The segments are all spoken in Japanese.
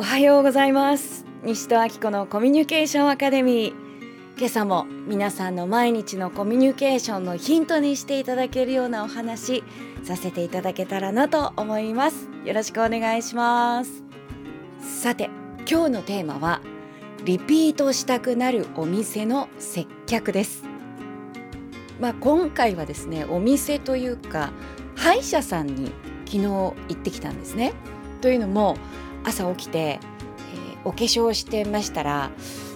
おはようございます。西戸明子のコミュニケーションアカデミー。今朝も皆さんの毎日のコミュニケーションのヒントにしていただけるようなお話させていただけたらなと思います。よろしくお願いします。さて今日のテーマはリピートしたくなるお店の接客です。まあ、今回はですねお店というか歯医者さんに昨日行ってきたんですね。というのも朝起きて、えー、お化粧してましたら、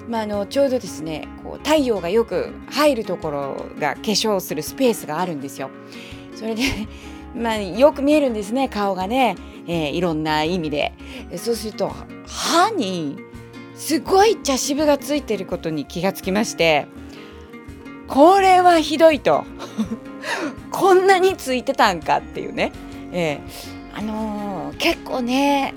まあ、あのちょうどですねこう太陽がよく入るところが化粧するスペースがあるんですよ。それで まあ、よく見えるんですね顔がね、えー、いろんな意味で。そうすると歯にすごい茶渋がついてることに気がつきましてこれはひどいと。こんなについてたんかっていうね、えー、あのー、結構ね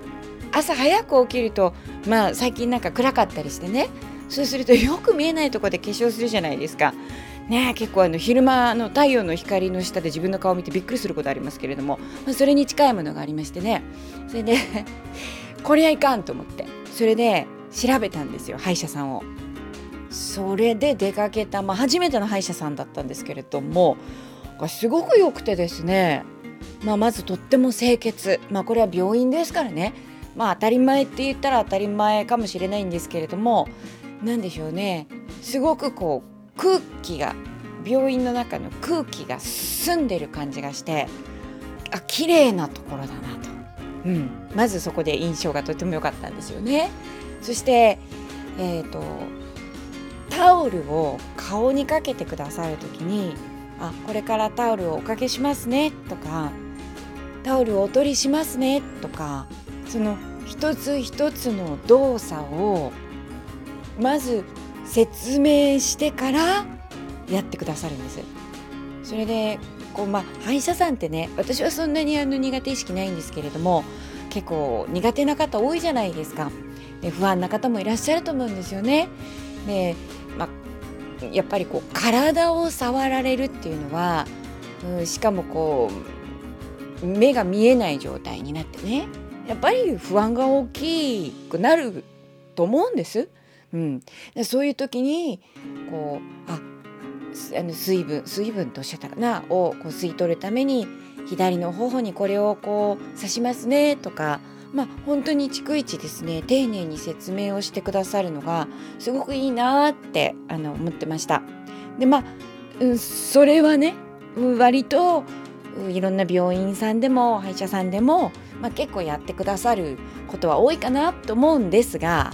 朝早く起きるとまあ最近なんか暗かったりしてね。そうするとよく見えないとこで化粧するじゃないですか。ね、結構あの昼間の太陽の光の下で自分の顔を見てびっくりすることありますけれども、まあ、それに近いものがありましてね。それで これはいかんと思って。それで調べたんですよ歯医者さんを。それで出かけた、まあ、初めての歯医者さんだったんですけれどもすごく良くてですね、まあ、まずとっても清潔、まあ、これは病院ですからね、まあ、当たり前って言ったら当たり前かもしれないんですけれども何でしょうね。すごくこう空気が病院の中の空気が澄んでる感じがしてあ綺麗なところだなと、うん、まずそこで印象がとても良かったんですよね。そして、えーとタオルを顔にかけてくださる時に「あこれからタオルをおかけしますね」とか「タオルをお取りしますね」とかその一つ一つの動作をまず説明してからやってくださるんです。それでこうまあ歯医者さんってね私はそんなにあの苦手意識ないんですけれども結構苦手な方多いじゃないですか。で不安な方もいらっしゃると思うんですよね。で、まあ、やっぱりこう体を触られるっていうのは、うん、しかもこう目が見えない状態になってねやっぱり不安が大きくなると思うんです。うん、そういう時にこうああの水分水分とおっしゃったかなをこう吸い取るために左の頬にこれをこう刺しますねとかまあ、本当に逐一ですね丁寧に説明をしてくださるのがすごくいいなってあの思ってました。でまあ、うん、それはね割といろんな病院さんでも歯医者さんでも、まあ、結構やってくださることは多いかなと思うんですが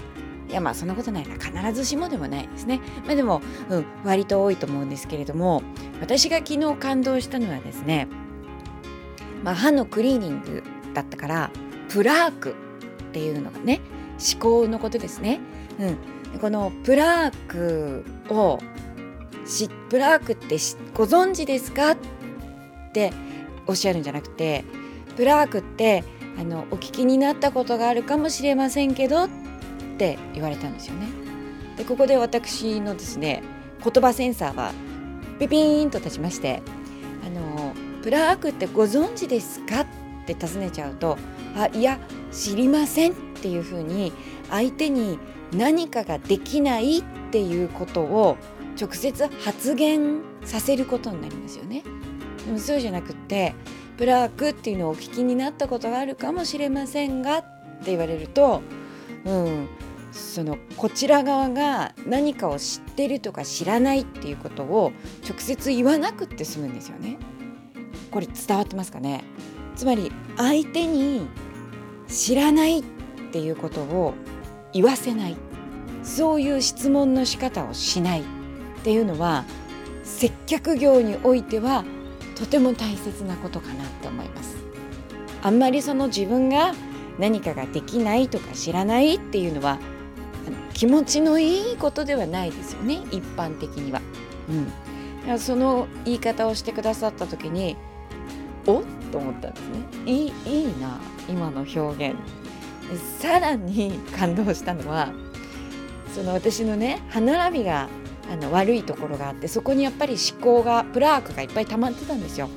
いやまあそんなことないな。必ずしもでもないですね、まあ、でも、うん、割と多いと思うんですけれども私が昨日感動したのはですね、まあ、歯のクリーニングだったからプラークっていうのがね思考のことですね。うん、このプラークをしプラークってご存知ですかっておっしゃるんじゃなくてプラークってあのお聞きになったことがあるかもしれませんけどって言われたんですよね。でここで私のですね言葉センサーはピピーンと立ちまして「あのプラークってご存知ですか?」って尋ねちゃうとあいや知りませんっていうふうに相手に何かができないっていうことを直接発言させることになりますよね。でもそうじゃなくってプラークっていうのをお聞きになったことがあるかもしれませんがって言われると、うん、そのこちら側が何かを知ってるとか知らないっていうことを直接言わなくって済むんですよね。これ伝わってますかね？つまり相手に知らないっていうことを言わせないそういう質問の仕方をしないっていうのは接客業においてはとても大切なことかなって思います。あんまりその自分が何かができないとか知らないっていうのは気持ちのいいことではないですよね。一般的には。うん、その言い方をしてくださった時にお？っと思ったんですね。いいいいな今の表現。さらに感動したのはその私のね歯並びがあの悪いところがあってそこにやっぱり思考がプラークがいっぱい溜まってたんですよ。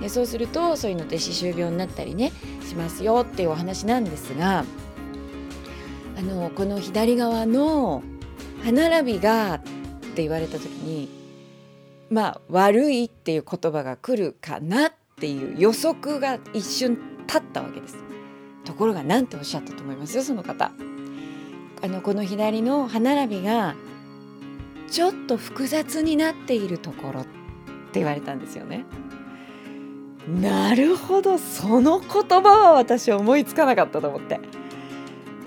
でそうするとそういうのって歯周病になったりねしますよっていうお話なんですがあのこの左側の歯並びがって言われた時にまあ悪いっていう言葉が来るかなっていう予測が一瞬立ったわけです。ところが何ておっしゃったと思いますよその方。あのこの左の歯並びがちょっと複雑になっているところって言われたんですよね。なるほどその言葉は私思いつかなかったと思って。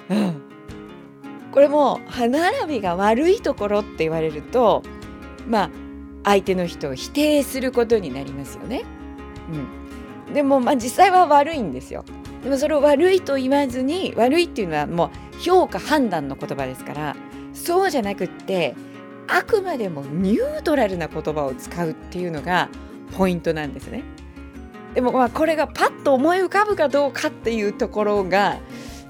うん、これも歯並びが悪いところって言われるとまあ相手の人を否定することになりますよね。うん、でもまあ実際は悪いんですよ。でもそれを悪いと言わずに悪いっていうのはもう評価判断の言葉ですからそうじゃなくってあくまでもニュートラルな言葉を使うっていうのがポイントなんですね。でもまあこれがパッと思い浮かぶかどうかっていうところが、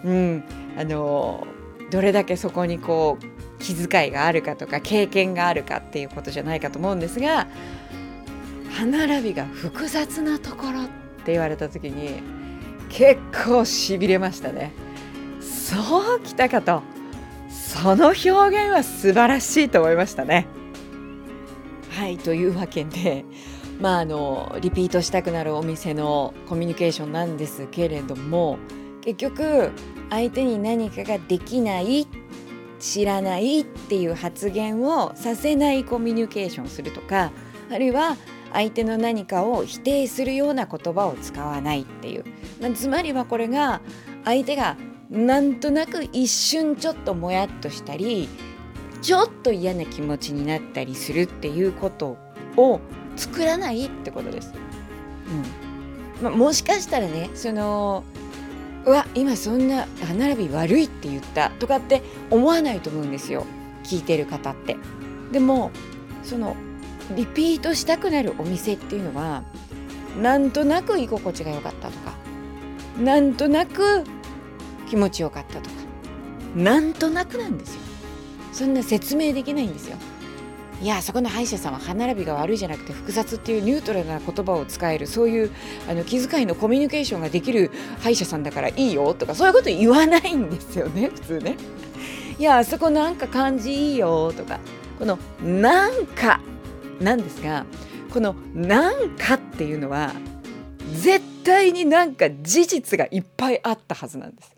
うん、あのどれだけそこにこう気遣いがあるかとか経験があるかっていうことじゃないかと思うんですが歯並びが複雑なところって言われた時に結構しびれましたね。そうきたかとその表現は素晴らしいと思いましたね。はいというわけでまああのリピートしたくなるお店のコミュニケーションなんですけれども結局相手に何かができない知らないっていう発言をさせないコミュニケーションするとかあるいは相手の何かを否定するような言葉を使わないっていう、まあ、つまりはこれが相手がなんとなく一瞬ちょっともやっとしたりちょっと嫌な気持ちになったりするっていうことを作らないってことです。うんまあ、もしかしたらねそのうわ今そんな歯並び悪いって言ったとかって思わないと思うんですよ聞いてる方って。でもそのリピートしたくなるお店っていうのはなんとなく居心地が良かったとかなんとなく気持ちよかったとかなんとなくなんですよそんな説明できないんですよいやそこの歯医者さんは歯並びが悪いじゃなくて複雑っていうニュートラルな言葉を使えるそういうあの気遣いのコミュニケーションができる歯医者さんだからいいよとかそういうこと言わないんですよね普通ね。いやあそこなんか感じいいよとかこの「なんか」なんですがこの「なんか」っていうのは絶対になんか事実がいっぱいあったはずなんです。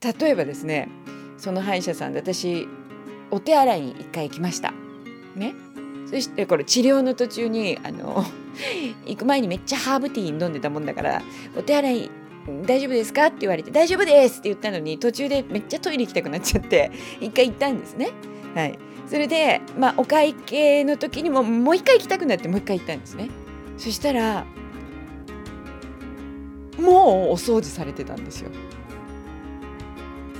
例えばですねその歯医者さんで私お手洗いに1回行きました。ねそしてこれ治療の途中にあの 行く前にめっちゃハーブティー飲んでたもんだから「お手洗い大丈夫ですか?」って言われて「大丈夫です」って言ったのに途中でめっちゃトイレ行きたくなっちゃって一回行ったんですね。はい、それで、まあ、お会計の時にももう一回行きたくなってもう一回行ったんですね。そしたらもうお掃除されてたんですよ。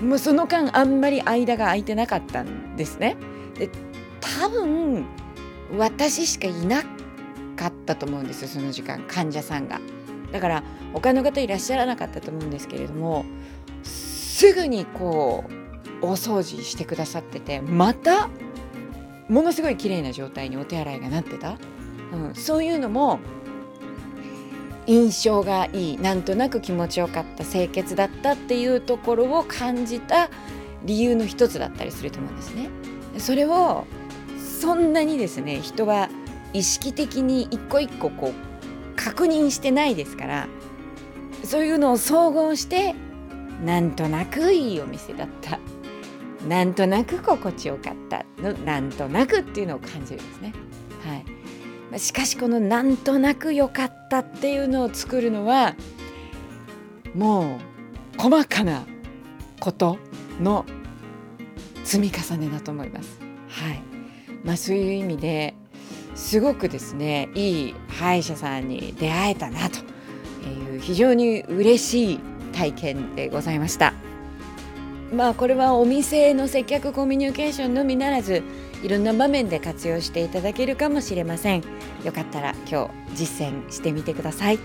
もうその間あんまり間が空いてなかったんですね。で多分私しかいなかったと思うんですよその時間患者さんが。だから他の方いらっしゃらなかったと思うんですけれどもすぐにこうお掃除してくださっててまたものすごい綺麗な状態にお手洗いがなってた、うん、そういうのも印象がいいなんとなく気持ちよかった清潔だったっていうところを感じた理由の一つだったりすると思うんですね。それをそんなにですね人は意識的に一個一個こう確認してないですからそういうのを総合してなんとなくいいお店だったなんとなく心地よかったのなんとなくっていうのを感じるんですね。はい、しかしこのなんとなく良かったっていうのを作るのはもう細かなことの積み重ねだと思います。はいまあ、そういう意味ですごくですねいい歯医者さんに出会えたなという非常に嬉しい体験でございました。まあこれはお店の接客コミュニケーションのみならずいろんな場面で活用していただけるかもしれません。よかったら今日実践してみてください。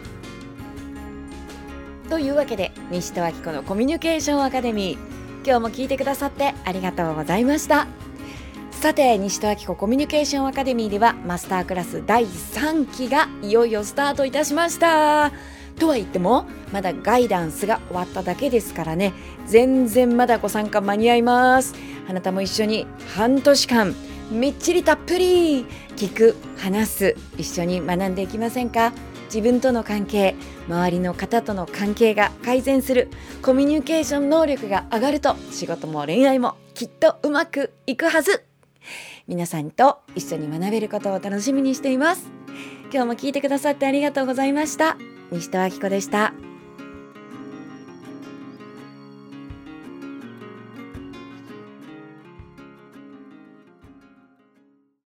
というわけで西戸明子のコミュニケーションアカデミー。今日も聞いてくださってありがとうございました。さて西戸明子コミュニケーションアカデミーではマスタークラス第3期がいよいよスタートいたしました。とは言ってもまだガイダンスが終わっただけですからね。全然まだご参加間に合います。あなたも一緒に半年間みっちりたっぷり聞く話す一緒に学んでいきませんか？自分との関係周りの方との関係が改善するコミュニケーション能力が上がると仕事も恋愛もきっとうまくいくはず。皆さんと一緒に学べることを楽しみにしています。今日も聞いてくださってありがとうございました。西戸明子でした。